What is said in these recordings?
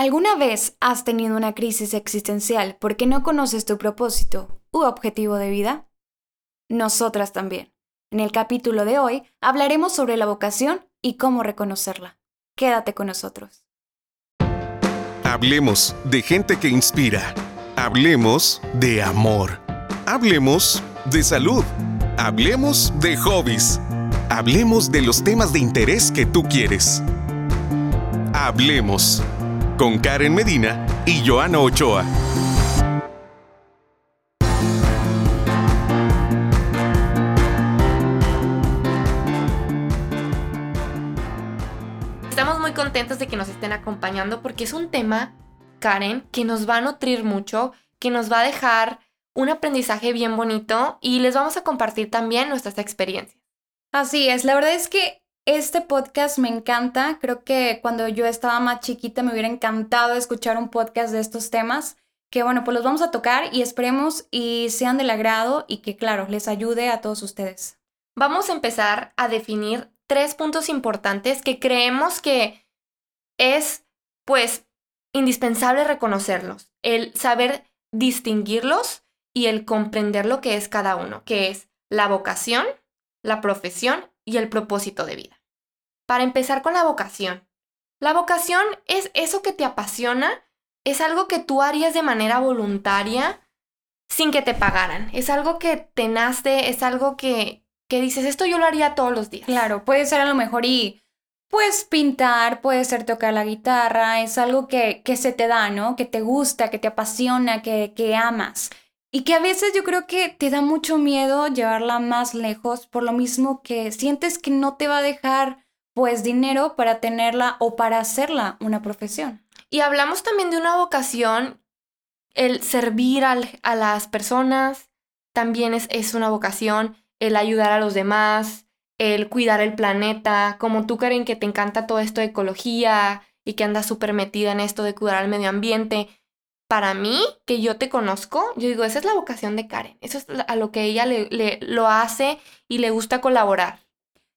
¿Alguna vez has tenido una crisis existencial porque no conoces tu propósito u objetivo de vida? Nosotras también. En el capítulo de hoy hablaremos sobre la vocación y cómo reconocerla. Quédate con nosotros. Hablemos de gente que inspira. Hablemos de amor. Hablemos de salud. Hablemos de hobbies. Hablemos de los temas de interés que tú quieres. Hablemos con Karen Medina y Joana Ochoa. Estamos muy contentos de que nos estén acompañando porque es un tema, Karen, que nos va a nutrir mucho, que nos va a dejar un aprendizaje bien bonito y les vamos a compartir también nuestras experiencias. Así es, la verdad es que este podcast me encanta. Creo que cuando yo estaba más chiquita me hubiera encantado escuchar un podcast de estos temas. Que bueno, pues los vamos a tocar y esperemos y sean del agrado y que claro, les ayude a todos ustedes. Vamos a empezar a definir tres puntos importantes que creemos que es pues indispensable reconocerlos. El saber distinguirlos y el comprender lo que es cada uno, que es la vocación, la profesión y el propósito de vida para empezar con la vocación. La vocación es eso que te apasiona, es algo que tú harías de manera voluntaria sin que te pagaran. Es algo que te nace, es algo que, que dices, esto yo lo haría todos los días. Claro, puede ser a lo mejor y pues pintar, puede ser tocar la guitarra, es algo que, que se te da, ¿no? Que te gusta, que te apasiona, que, que amas. Y que a veces yo creo que te da mucho miedo llevarla más lejos, por lo mismo que sientes que no te va a dejar pues dinero para tenerla o para hacerla una profesión. Y hablamos también de una vocación, el servir a las personas, también es, es una vocación, el ayudar a los demás, el cuidar el planeta, como tú Karen que te encanta todo esto de ecología y que andas súper metida en esto de cuidar al medio ambiente. Para mí, que yo te conozco, yo digo, esa es la vocación de Karen, eso es a lo que ella le, le lo hace y le gusta colaborar.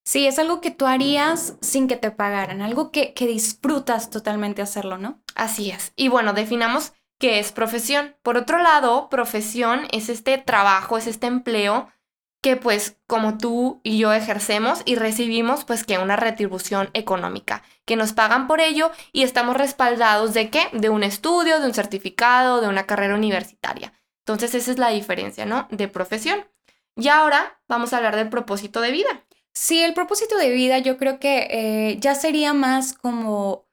Sí, es algo que tú harías sin que te pagaran, algo que, que disfrutas totalmente hacerlo, ¿no? Así es. Y bueno, definamos qué es profesión. Por otro lado, profesión es este trabajo, es este empleo que pues como tú y yo ejercemos y recibimos pues que una retribución económica, que nos pagan por ello y estamos respaldados de qué? De un estudio, de un certificado, de una carrera universitaria. Entonces esa es la diferencia, ¿no? De profesión. Y ahora vamos a hablar del propósito de vida. Sí, el propósito de vida yo creo que eh, ya sería más como,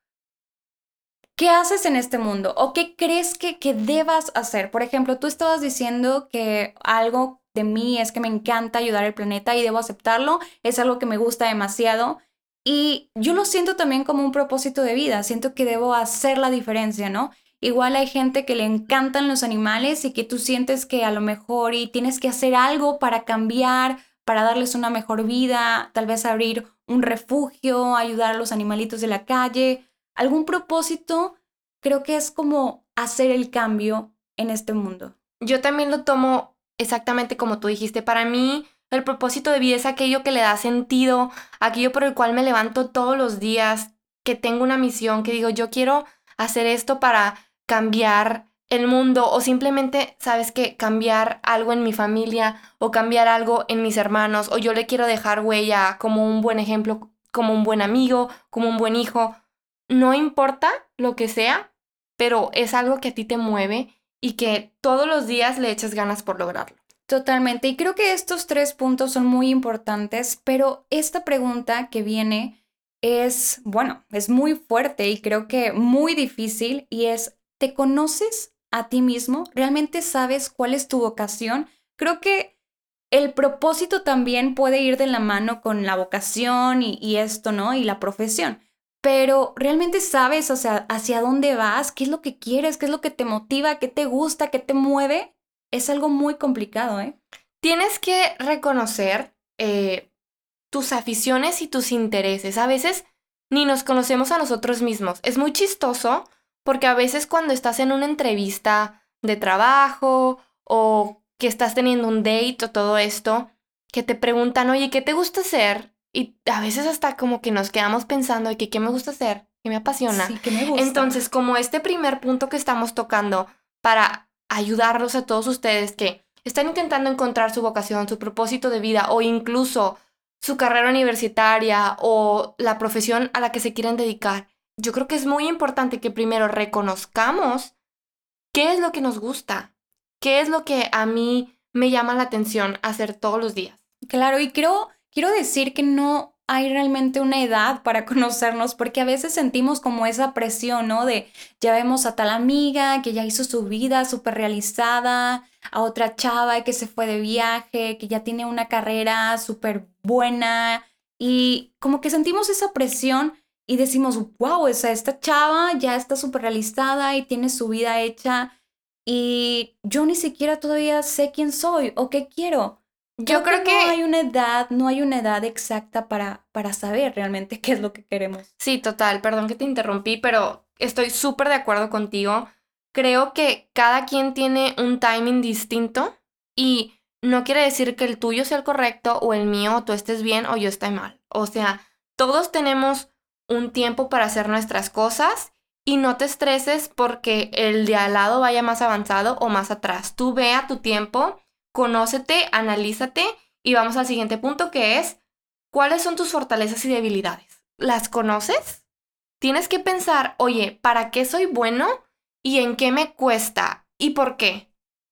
¿qué haces en este mundo? ¿O qué crees que, que debas hacer? Por ejemplo, tú estabas diciendo que algo mí es que me encanta ayudar al planeta y debo aceptarlo, es algo que me gusta demasiado. Y yo lo siento también como un propósito de vida, siento que debo hacer la diferencia, ¿no? Igual hay gente que le encantan los animales y que tú sientes que a lo mejor y tienes que hacer algo para cambiar para darles una mejor vida, tal vez abrir un refugio, ayudar a los animalitos de la calle. Algún propósito creo que es como hacer el cambio en este mundo. Yo también lo tomo exactamente como tú dijiste. Para mí, el propósito de vida es aquello que le da sentido, aquello por el cual me levanto todos los días, que tengo una misión, que digo, yo quiero hacer esto para cambiar el mundo o simplemente, sabes que cambiar algo en mi familia o cambiar algo en mis hermanos o yo le quiero dejar huella como un buen ejemplo, como un buen amigo, como un buen hijo. No importa lo que sea, pero es algo que a ti te mueve y que todos los días le echas ganas por lograrlo. Totalmente. Y creo que estos tres puntos son muy importantes, pero esta pregunta que viene es, bueno, es muy fuerte y creo que muy difícil y es, ¿te conoces a ti mismo? ¿Realmente sabes cuál es tu vocación? Creo que el propósito también puede ir de la mano con la vocación y, esto, ¿no? Y la profesión. Pero realmente sabes hacia, hacia dónde vas, qué es lo que quieres, qué es lo que te motiva, qué te gusta, qué te mueve. Es algo muy complicado, ¿eh? Tienes que reconocer eh, tus aficiones y tus intereses. A veces ni nos conocemos a nosotros mismos. Es muy chistoso porque a veces cuando estás en una entrevista de trabajo o que estás teniendo un date o todo esto, que te preguntan, oye, ¿qué te gusta hacer? Y a veces hasta como que nos quedamos pensando, que ¿qué me gusta hacer? que me apasiona. Sí, que me gusta. Entonces, como este primer punto que estamos tocando para ayudarlos a todos ustedes que están intentando encontrar su vocación, su propósito de vida o incluso su carrera universitaria o la profesión a la que se quieren dedicar, yo creo que es muy importante que primero reconozcamos qué es lo que nos gusta, qué es lo que a mí me llama la atención hacer todos los días. Claro, y quiero, quiero decir que no hay realmente una edad para conocernos, porque a veces sentimos como esa presión, ¿no? De ya vemos a tal amiga que ya hizo su vida súper realizada, a otra chava que se fue de viaje, que ya tiene una carrera súper buena, y como que sentimos esa presión y decimos, wow, esa, esta chava ya está súper realizada y tiene su vida hecha, y yo ni siquiera todavía sé quién soy o qué quiero. Yo creo, que, no hay una edad, no hay una edad exacta para, para saber realmente qué es lo que queremos. Sí, total, perdón que te interrumpí, pero estoy súper de acuerdo contigo. Creo que cada quien tiene un timing distinto y no quiere decir que el tuyo sea el correcto o el mío, tú estés bien o yo esté mal. O sea, todos tenemos un tiempo para hacer nuestras cosas y no te estreses porque el de al lado vaya más avanzado o más atrás. Tú ve a tu tiempo conócete, analízate y vamos al siguiente punto que es, ¿cuáles son tus fortalezas y debilidades? ¿Las conoces? Tienes que pensar, oye, ¿para qué soy bueno y en qué me cuesta y por qué?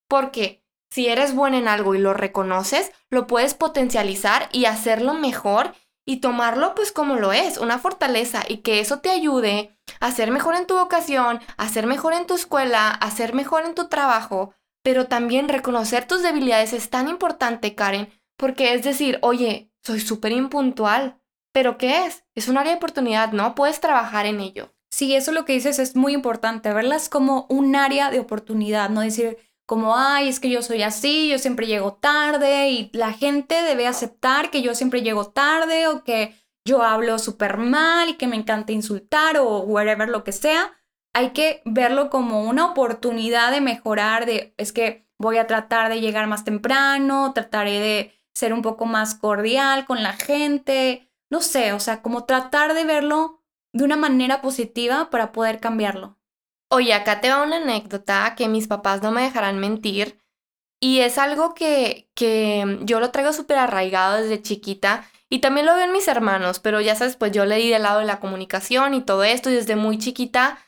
Porque si eres bueno en algo y lo reconoces, lo puedes potencializar y hacerlo mejor y tomarlo pues como lo es, una fortaleza y que eso te ayude a ser mejor en tu vocación, a ser mejor en tu escuela, a ser mejor en tu trabajo, pero también reconocer tus debilidades es tan importante, Karen, porque es decir, oye, soy súper impuntual, pero ¿qué es? Es un área de oportunidad, ¿no? Puedes trabajar en ello. Sí, eso lo que dices es muy importante, verlas como un área de oportunidad, no decir como, ay, es que yo soy así, yo siempre llego tarde y la gente debe aceptar que yo siempre llego tarde o que yo hablo súper mal y que me encanta insultar o whatever lo que sea hay que verlo como una oportunidad de mejorar, de es que voy a tratar de llegar más temprano, trataré de ser un poco más cordial con la gente, no sé, o sea, como tratar de verlo de una manera positiva para poder cambiarlo. Oye, acá te va una anécdota que mis papás no me dejarán mentir y es algo que, que yo lo traigo súper arraigado desde chiquita y también lo veo en mis hermanos, pero ya sabes, pues yo le di del lado de la comunicación y todo esto y desde muy chiquita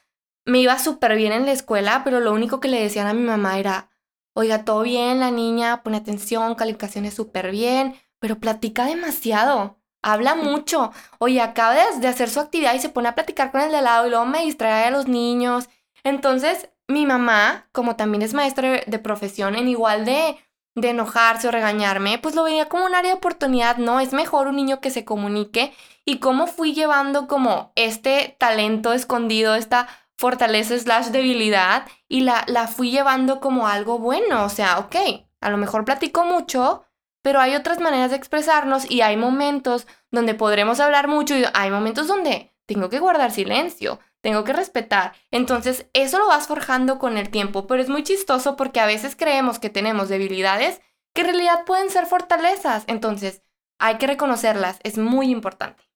me iba súper bien en la escuela, pero lo único que le decían a mi mamá era, oiga, todo bien, la niña, pone atención, calificaciones súper bien, pero platica demasiado, habla mucho. Oye, acaba de hacer su actividad y se pone a platicar con el de al lado y luego me distrae a los niños. Entonces, mi mamá, como también es maestra de profesión, en igual de, de enojarse o regañarme, pues lo veía como un área de oportunidad, ¿no? Es mejor un niño que se comunique y cómo fui llevando como este talento escondido, esta fortaleza slash debilidad y la, la fui llevando como algo bueno. O sea, ok, a lo mejor platico mucho, pero hay otras maneras de expresarnos y hay momentos donde podremos hablar mucho y hay momentos donde tengo que guardar silencio, tengo que respetar. Entonces, eso lo vas forjando con el tiempo, pero es muy chistoso porque a veces creemos que tenemos debilidades que en realidad pueden ser fortalezas. Entonces, hay que reconocerlas, es muy importante.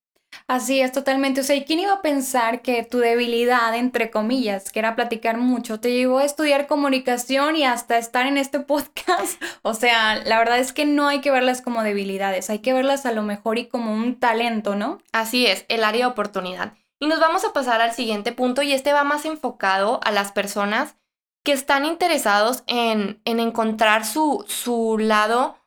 Así es, totalmente. O sea, ¿y quién iba a pensar que tu debilidad, entre comillas, que era platicar mucho, te llevó a estudiar comunicación y hasta estar en este podcast? O sea, la verdad es que no hay que verlas como debilidades, hay que verlas a lo mejor y como un talento, ¿no? Así es, el área de oportunidad. Y nos vamos a pasar al siguiente punto y este va más enfocado a las personas que están interesados en, en encontrar su, su lado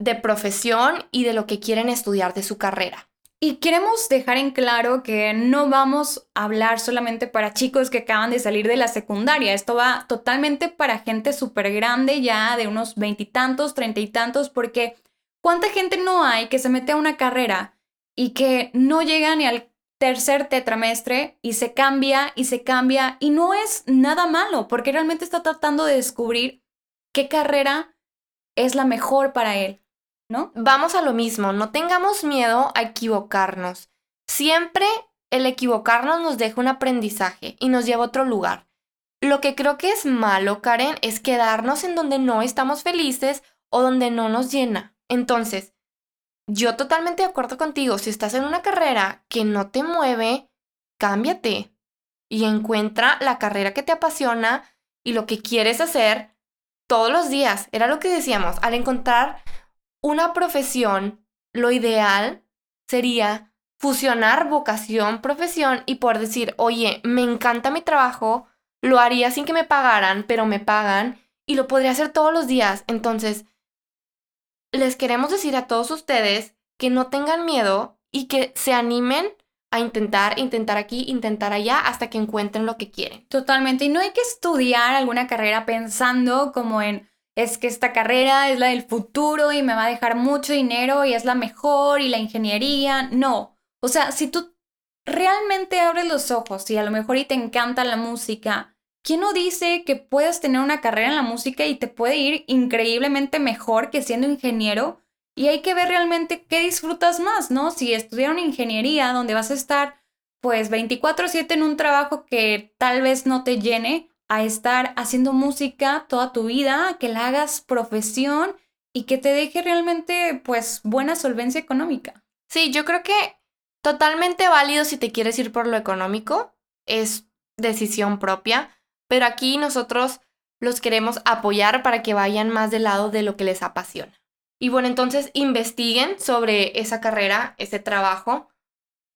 de profesión y de lo que quieren estudiar de su carrera. Y queremos dejar en claro que no vamos a hablar solamente para chicos que acaban de salir de la secundaria. Esto va totalmente para gente súper grande, ya de unos veintitantos, treinta y tantos, porque ¿cuánta gente no hay que se mete a una carrera y que no llega ni al tercer tetramestre y se cambia y se cambia y no es nada malo porque realmente está tratando de descubrir qué carrera es la mejor para él. ¿No? Vamos a lo mismo, no tengamos miedo a equivocarnos. Siempre el equivocarnos nos deja un aprendizaje y nos lleva a otro lugar. Lo que creo que es malo, Karen, es quedarnos en donde no estamos felices o donde no nos llena. Entonces, yo totalmente de acuerdo contigo, si estás en una carrera que no te mueve, cámbiate y encuentra la carrera que te apasiona y lo que quieres hacer todos los días. Era lo que decíamos, al encontrar una profesión, lo ideal sería fusionar vocación, profesión y poder decir, oye, me encanta mi trabajo, lo haría sin que me pagaran, pero me pagan y lo podría hacer todos los días. Entonces, les queremos decir a todos ustedes que no tengan miedo y que se animen a intentar, intentar aquí, intentar allá, hasta que encuentren lo que quieren. Totalmente. Y no hay que estudiar alguna carrera pensando como en, es que esta carrera es la del futuro y me va a dejar mucho dinero y es la mejor y la ingeniería. No. O sea, si tú realmente abres los ojos y a lo mejor y te encanta la música, ¿quién no dice que puedes tener una carrera en la música y te puede ir increíblemente mejor que siendo ingeniero? Y hay que ver realmente qué disfrutas más, ¿no? Si estudiar una ingeniería donde vas a estar pues 24/7 en un trabajo que tal vez no te llene, a estar haciendo música toda tu vida, que la hagas profesión y que te deje realmente pues buena solvencia económica. Sí, yo creo que totalmente válido si te quieres ir por lo económico, es decisión propia, pero aquí nosotros los queremos apoyar para que vayan más del lado de lo que les apasiona. Y bueno, entonces investiguen sobre esa carrera, ese trabajo.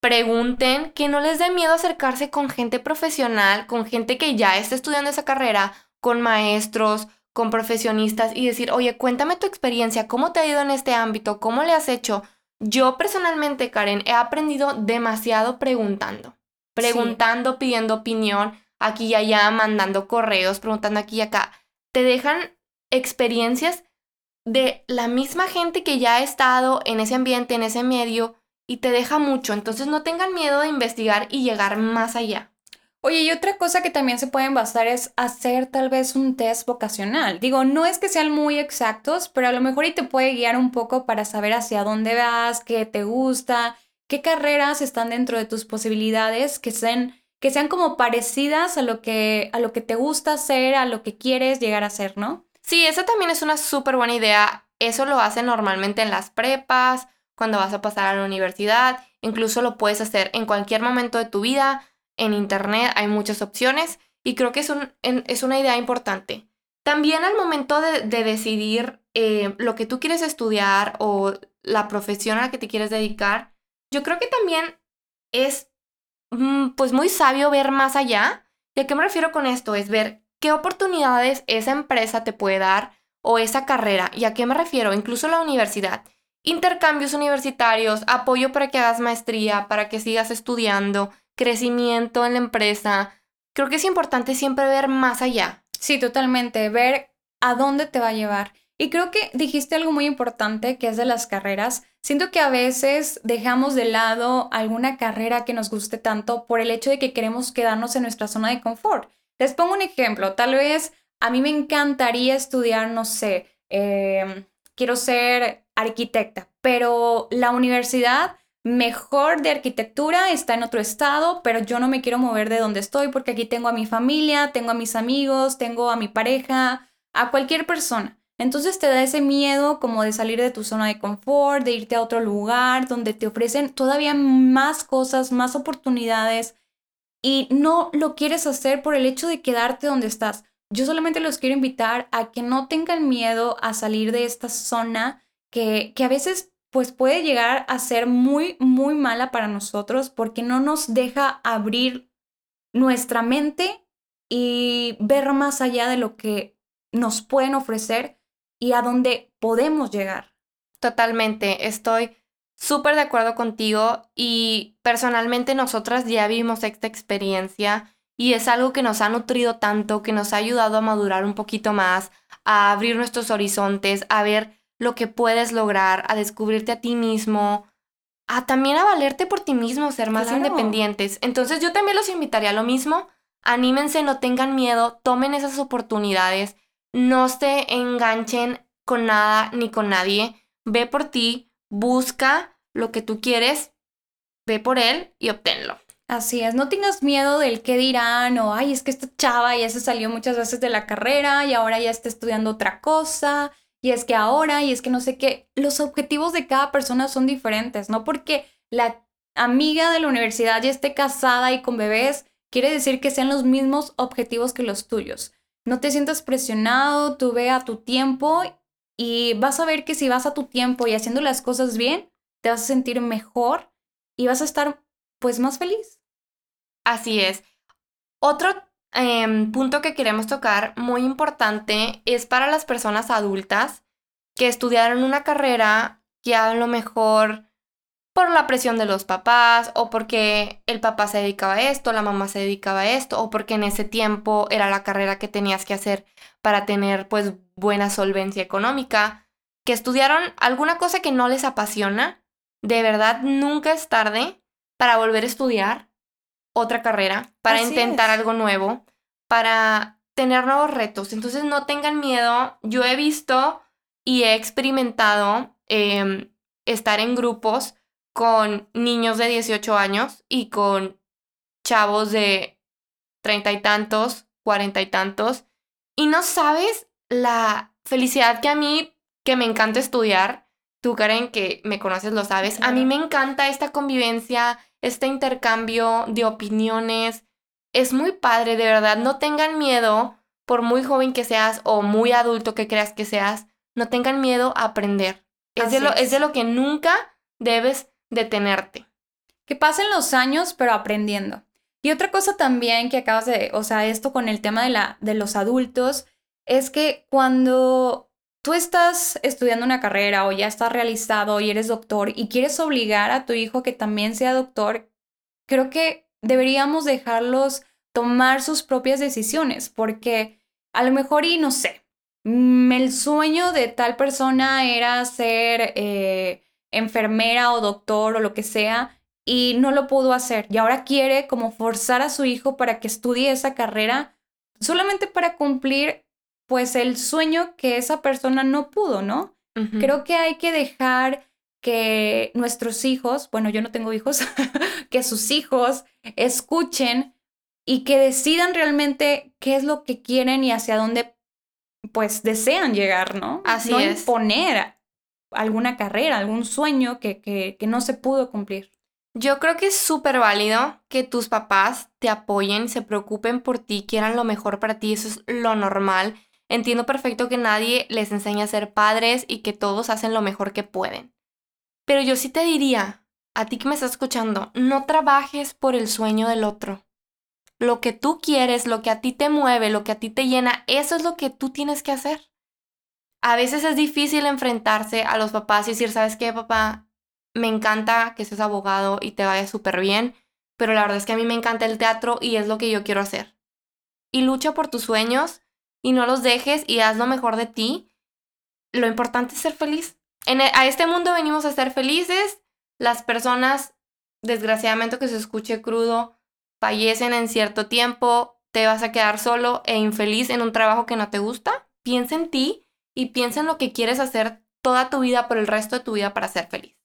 Pregunten, que no les dé miedo acercarse con gente profesional, con gente que ya está estudiando esa carrera, con maestros, con profesionistas y decir, oye, cuéntame tu experiencia, cómo te ha ido en este ámbito, cómo le has hecho. Yo personalmente, Karen, he aprendido demasiado preguntando, preguntando, pidiendo opinión, aquí y allá, mandando correos, preguntando aquí y acá. Te dejan experiencias de la misma gente que ya ha estado en ese ambiente, en ese medio, y te deja mucho. Entonces no tengan miedo de investigar y llegar más allá. Oye, y otra cosa que también se pueden basar es hacer tal vez un test vocacional. Digo, no es que sean muy exactos, pero a lo mejor y te puede guiar un poco para saber hacia dónde vas, qué te gusta, qué carreras están dentro de tus posibilidades, que sean, que sean como parecidas a lo que, a lo que te gusta hacer, a lo que quieres llegar a ser, ¿no? Sí, esa también es una súper buena idea. Eso lo hacen normalmente en las prepas, cuando vas a pasar a la universidad. Incluso lo puedes hacer en cualquier momento de tu vida. En internet hay muchas opciones y creo que es, un, es una idea importante. También al momento de, decidir eh, lo que tú quieres estudiar o la profesión a la que te quieres dedicar, yo creo que también es mm, pues muy sabio ver más allá. ¿Y a qué me refiero con esto? Es ver ¿Qué oportunidades esa empresa te puede dar o esa carrera? ¿Y a qué me refiero? Incluso la universidad. Intercambios universitarios, apoyo para que hagas maestría, para que sigas estudiando, crecimiento en la empresa. Creo que es importante siempre ver más allá. Sí, totalmente, ver a dónde te va a llevar. Y creo que dijiste algo muy importante que es de las carreras. Siento que a veces dejamos de lado alguna carrera que nos guste tanto por el hecho de que queremos quedarnos en nuestra zona de confort. Les pongo un ejemplo, tal vez a mí me encantaría estudiar, no sé, em, quiero ser arquitecta, pero la universidad mejor de arquitectura está en otro estado, pero yo no me quiero mover de donde estoy porque aquí tengo a mi familia, tengo a mis amigos, tengo a mi pareja, a cualquier persona. Entonces te da ese miedo como de salir de tu zona de confort, de irte a otro lugar donde te ofrecen todavía más cosas, más oportunidades, y no lo quieres hacer por el hecho de quedarte donde estás. Yo solamente los quiero invitar a que no tengan miedo a salir de esta zona que, que a veces pues puede llegar a ser muy, muy mala para nosotros porque no nos deja abrir nuestra mente y ver más allá de lo que nos pueden ofrecer y a dónde podemos llegar. Totalmente, estoy súper de acuerdo contigo y personalmente nosotras ya vimos esta experiencia y es algo que nos ha nutrido tanto, que nos ha ayudado a madurar un poquito más, a abrir nuestros horizontes, a ver lo que puedes lograr, a descubrirte a ti mismo, a también a valerte por ti mismo, ser más independientes. Entonces yo también los invitaría a lo mismo. Anímense, no tengan miedo, tomen esas oportunidades, no se enganchen con nada ni con nadie. Ve por ti, busca lo que tú quieres, ve por él y obténlo. Así es, no tengas miedo del qué dirán o, ay, es que esta chava ya se salió muchas veces de la carrera y ahora ya está estudiando otra cosa y es que ahora y es que no sé qué. Los objetivos de cada persona son diferentes, no porque la amiga de la universidad ya esté casada y con bebés, quiere decir que sean los mismos objetivos que los tuyos. No te sientas presionado, tú ve a tu tiempo y vas a ver que si vas a tu tiempo y haciendo las cosas bien, te vas a sentir mejor y vas a estar pues más feliz. Así es. Otro em, punto que queremos tocar muy importante es para las personas adultas que estudiaron una carrera que a lo mejor por la presión de los papás o porque el papá se dedicaba a esto, la mamá se dedicaba a esto o porque en ese tiempo era la carrera que tenías que hacer para tener pues buena solvencia económica, que estudiaron alguna cosa que no les apasiona, de verdad nunca es tarde para volver a estudiar otra carrera, para intentar algo nuevo, para tener nuevos retos. Entonces no tengan miedo, yo he visto y he experimentado em, estar en grupos con niños de 18 años y con chavos de treinta y tantos, cuarenta y tantos. Y no sabes la felicidad que a mí, que me encanta estudiar, tú Karen, que me conoces, lo sabes, a mí me encanta esta convivencia, este intercambio de opiniones. Es muy padre, de verdad. No tengan miedo, por muy joven que seas o muy adulto que creas que seas, no tengan miedo a aprender. Es de, lo, es de lo que nunca debes detenerte. Que pasen los años, pero aprendiendo. Y otra cosa también que acabas de, o sea, esto con el tema de, la, de los adultos, es que cuando tú estás estudiando una carrera o ya estás realizado y eres doctor y quieres obligar a tu hijo que también sea doctor, creo que deberíamos dejarlos tomar sus propias decisiones, porque a lo mejor, y no sé, mm, el sueño de tal persona era ser eh, enfermera o doctor o lo que sea y no lo pudo hacer y ahora quiere como forzar a su hijo para que estudie esa carrera solamente para cumplir pues el sueño que esa persona no pudo, ¿no? Creo que hay que dejar que nuestros hijos, bueno, yo no tengo hijos, que sus hijos escuchen y que decidan realmente qué es lo que quieren y hacia dónde pues desean llegar, ¿no? Así no es. imponer alguna carrera, algún sueño que, que, que no se pudo cumplir. Yo creo que es súper válido que tus papás te apoyen, se preocupen por ti, quieran lo mejor para ti, eso es lo normal. Entiendo perfecto que nadie les enseña a ser padres y que todos hacen lo mejor que pueden. Pero yo sí te diría, a ti que me estás escuchando, no trabajes por el sueño del otro. Lo que tú quieres, lo que a ti te mueve, lo que a ti te llena, eso es lo que tú tienes que hacer a veces es difícil enfrentarse a los papás y decir, ¿sabes qué, papá? Me encanta que seas abogado y te vaya súper bien, pero la verdad es que a mí me encanta el teatro y es lo que yo quiero hacer. Y lucha por tus sueños y no los dejes y haz lo mejor de ti. Lo importante es ser feliz. En e, a este mundo venimos a ser felices. Las personas, desgraciadamente que se escuche crudo, fallecen en cierto tiempo, te vas a quedar solo e infeliz en un trabajo que no te gusta. Piensa en ti y piensa en lo que quieres hacer toda tu vida por el resto de tu vida para ser feliz.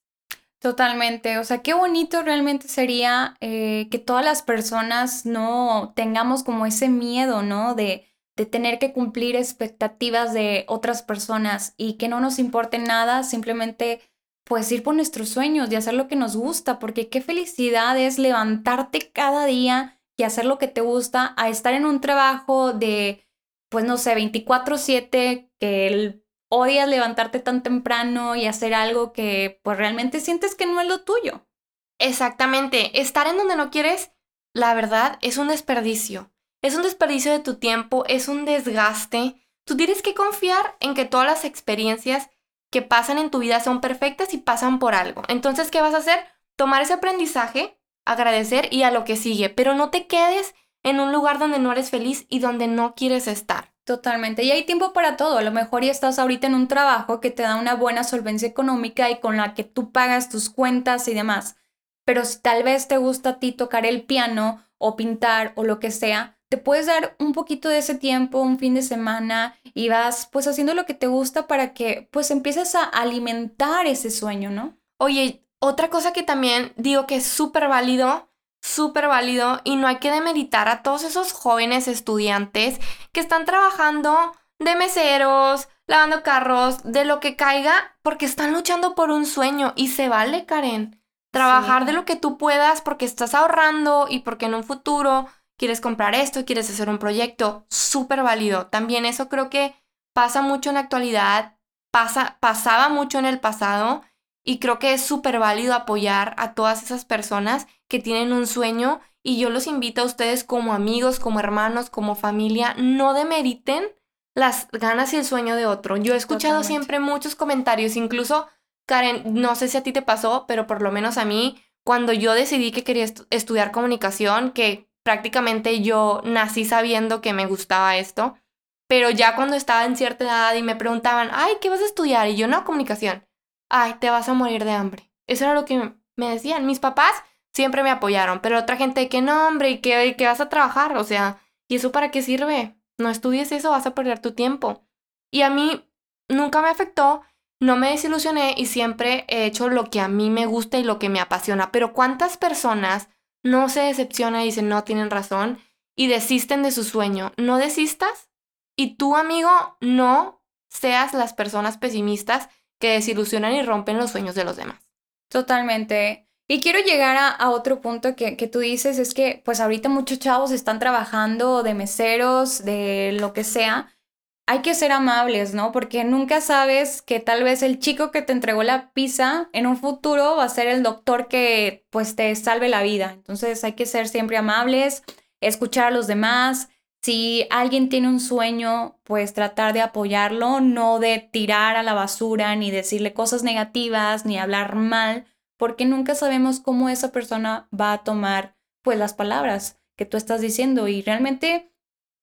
Totalmente, o sea, qué bonito realmente sería eh, que todas las personas no tengamos como ese miedo, ¿no? De, de tener que cumplir expectativas de otras personas y que no nos importe nada, simplemente pues ir por nuestros sueños y hacer lo que nos gusta, porque qué felicidad es levantarte cada día y hacer lo que te gusta, a estar en un trabajo de pues no sé, 24/7, que odias levantarte tan temprano y hacer algo que pues realmente sientes que no es lo tuyo. Exactamente, estar en donde no quieres, la verdad, es un desperdicio. Es un desperdicio de tu tiempo, es un desgaste. Tú tienes que confiar en que todas las experiencias que pasan en tu vida son perfectas y pasan por algo. Entonces, ¿qué vas a hacer? Tomar ese aprendizaje, agradecer y a lo que sigue, pero no te quedes en un lugar donde no eres feliz y donde no quieres estar. Totalmente. Y hay tiempo para todo. A lo mejor ya estás ahorita en un trabajo que te da una buena solvencia económica y con la que tú pagas tus cuentas y demás. Pero si tal vez te gusta a ti tocar el piano o pintar o lo que sea, te puedes dar un poquito de ese tiempo, un fin de semana y vas pues haciendo lo que te gusta para que pues empieces a alimentar ese sueño, ¿no? Oye, otra cosa que también digo que es súper válido súper válido y no hay que demeritar a todos esos jóvenes estudiantes que están trabajando de meseros, lavando carros, de lo que caiga, porque están luchando por un sueño y se vale, Karen. Trabajar de lo que tú puedas porque estás ahorrando y porque en un futuro quieres comprar esto, quieres hacer un proyecto, súper válido. También eso creo que pasa mucho en la actualidad, pasa, pasaba mucho en el pasado y creo que es súper válido apoyar a todas esas personas que tienen un sueño y yo los invito a ustedes como amigos, como hermanos, como familia, no demeriten las ganas y el sueño de otro. Yo he escuchado siempre muchos comentarios, incluso Karen, no sé si a ti te pasó, pero por lo menos a mí, cuando yo decidí que quería estudiar comunicación, que prácticamente yo nací sabiendo que me gustaba esto, pero ya cuando estaba en cierta edad y me preguntaban, ay, ¿qué vas a estudiar? Y yo, no, comunicación. Ay, te vas a morir de hambre. Eso era lo que me decían. Mis papás siempre me apoyaron, pero otra gente que no, hombre, y que, que vas a trabajar, o sea, ¿y eso para qué sirve? No estudies eso, vas a perder tu tiempo. Y a mí nunca me afectó, no me desilusioné y siempre he hecho lo que a mí me gusta y lo que me apasiona. Pero ¿cuántas personas no se decepcionan y dicen no tienen razón y desisten de su sueño? No desistas y tú, amigo, no seas las personas pesimistas que desilusionan y rompen los sueños de los demás. Totalmente. Y quiero llegar a, otro punto que, que, tú dices, es que pues ahorita muchos chavos están trabajando de meseros, de lo que sea. Hay que ser amables, ¿no? Porque nunca sabes que tal vez el chico que te entregó la pizza en un futuro va a ser el doctor que pues te salve la vida. Entonces hay que ser siempre amables, escuchar a los demás. Si alguien tiene un sueño, pues tratar de apoyarlo, no de tirar a la basura, ni decirle cosas negativas, ni hablar mal porque nunca sabemos cómo esa persona va a tomar pues las palabras que tú estás diciendo y realmente,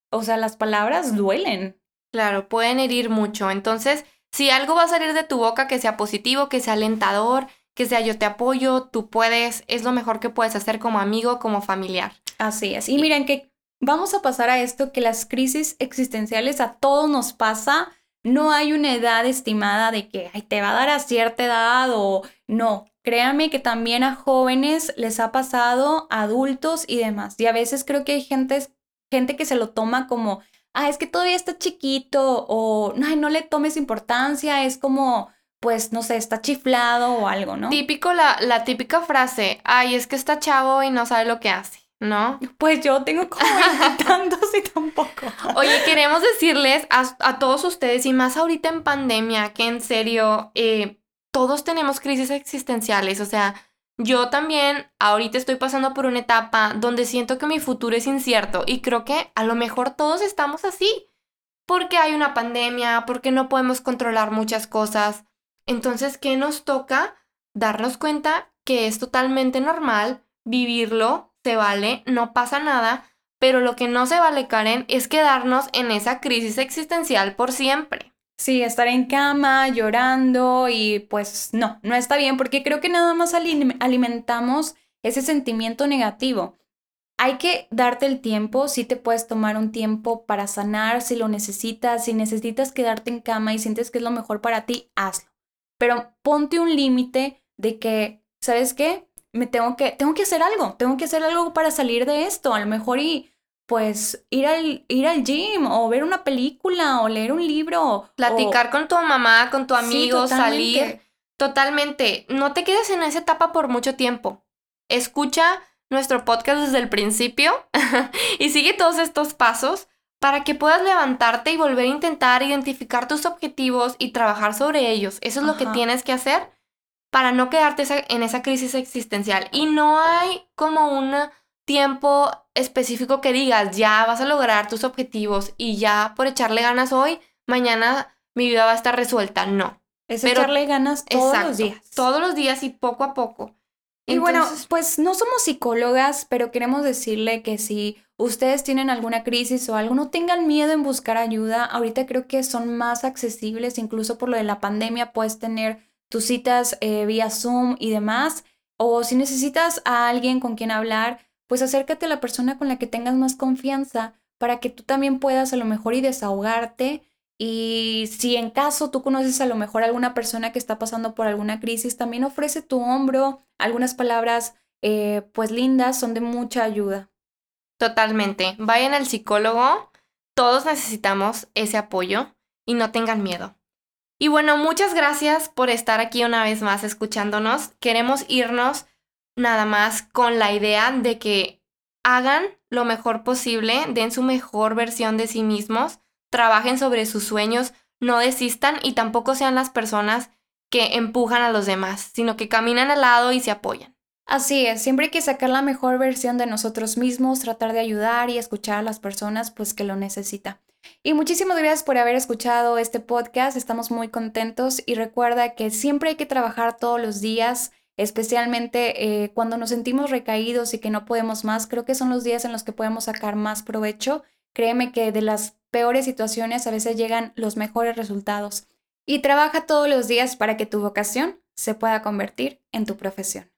o sea, las palabras duelen. Claro, pueden herir mucho. Entonces, si algo va a salir de tu boca que sea positivo, que sea alentador, que sea yo te apoyo, tú puedes, es lo mejor que puedes hacer como amigo, como familiar. Así es. Y miren que vamos a pasar a esto que las crisis existenciales a todos nos pasa. No hay una edad estimada de que Ay, te va a dar a cierta edad o no. Créame que también a jóvenes les ha pasado, adultos y demás. Y a veces creo que hay gente, gente que se lo toma como, ah, es que todavía está chiquito o no, no le tomes importancia, es como, pues, no sé, está chiflado o algo, ¿no? Típico, la, la típica frase, ay, es que está chavo y no sabe lo que hace. ¿no? Pues yo tengo como tantos y tampoco. Oye, queremos decirles a, a, todos ustedes, y más ahorita en pandemia, que en serio, eh, todos tenemos crisis existenciales, o sea, yo también ahorita estoy pasando por una etapa donde siento que mi futuro es incierto y creo que a lo mejor todos estamos así, porque hay una pandemia, porque no podemos controlar muchas cosas. Entonces, ¿qué nos toca? Darnos cuenta que es totalmente normal vivirlo, se vale, no pasa nada, pero lo que no se vale, Karen, es quedarnos en esa crisis existencial por siempre. Sí, estar en cama llorando y pues no, no está bien porque creo que nada más alimentamos ese sentimiento negativo. Hay que darte el tiempo, si te puedes tomar un tiempo para sanar si lo necesitas, si necesitas quedarte en cama y sientes que es lo mejor para ti, hazlo. Pero ponte un límite de que, ¿sabes qué? Me tengo que, tengo que hacer algo, tengo que hacer algo para salir de esto. A lo mejor y pues ir al, ir al gym o ver una película o leer un libro. Platicar con tu mamá, con tu amigo, salir. Totalmente. No te quedes en esa etapa por mucho tiempo. Escucha nuestro podcast desde el principio y sigue todos estos pasos para que puedas levantarte y volver a intentar identificar tus objetivos y trabajar sobre ellos. Eso es lo que tienes que hacer para no quedarte en esa crisis existencial. Y no hay como una tiempo específico que digas, ya vas a lograr tus objetivos y ya por echarle ganas hoy, mañana mi vida va a estar resuelta. No. Es echarle ganas todos los días. Todos los días y poco a poco. Y bueno, pues no somos psicólogas, pero queremos decirle que si ustedes tienen alguna crisis o algo, no tengan miedo en buscar ayuda. Ahorita creo que son más accesibles, incluso por lo de la pandemia, puedes tener tus citas eh, vía Zoom y demás. O si necesitas a alguien con quien hablar, pues acércate a la persona con la que tengas más confianza para que tú también puedas a lo mejor y desahogarte. Y si en caso tú conoces a lo mejor alguna persona que está pasando por alguna crisis, también ofrece tu hombro, algunas palabras eh, pues lindas, son de mucha ayuda. Totalmente. Vayan al psicólogo, todos necesitamos ese apoyo y no tengan miedo. Y bueno, muchas gracias por estar aquí una vez más escuchándonos. Queremos irnos nada más con la idea de que hagan lo mejor posible, den su mejor versión de sí mismos, trabajen sobre sus sueños, no desistan y tampoco sean las personas que empujan a los demás, sino que caminan al lado y se apoyan. Así es, siempre hay que sacar la mejor versión de nosotros mismos, tratar de ayudar y escuchar a las personas pues que lo necesitan. Y muchísimas gracias por haber escuchado este podcast, estamos muy contentos y recuerda que siempre hay que trabajar todos los días, especialmente eh, cuando nos sentimos recaídos y que no podemos más, creo que son los días en los que podemos sacar más provecho. Créeme que de las peores situaciones a veces llegan los mejores resultados. Y trabaja todos los días para que tu vocación se pueda convertir en tu profesión.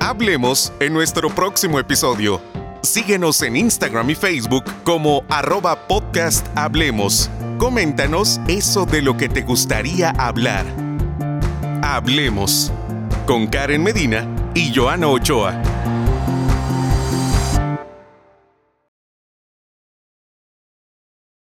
Hablemos en nuestro próximo episodio. Síguenos en Instagram y Facebook como arroba podcast Hablemos. Coméntanos eso de lo que te gustaría hablar. Hablemos con Karen Medina y Joana Ochoa.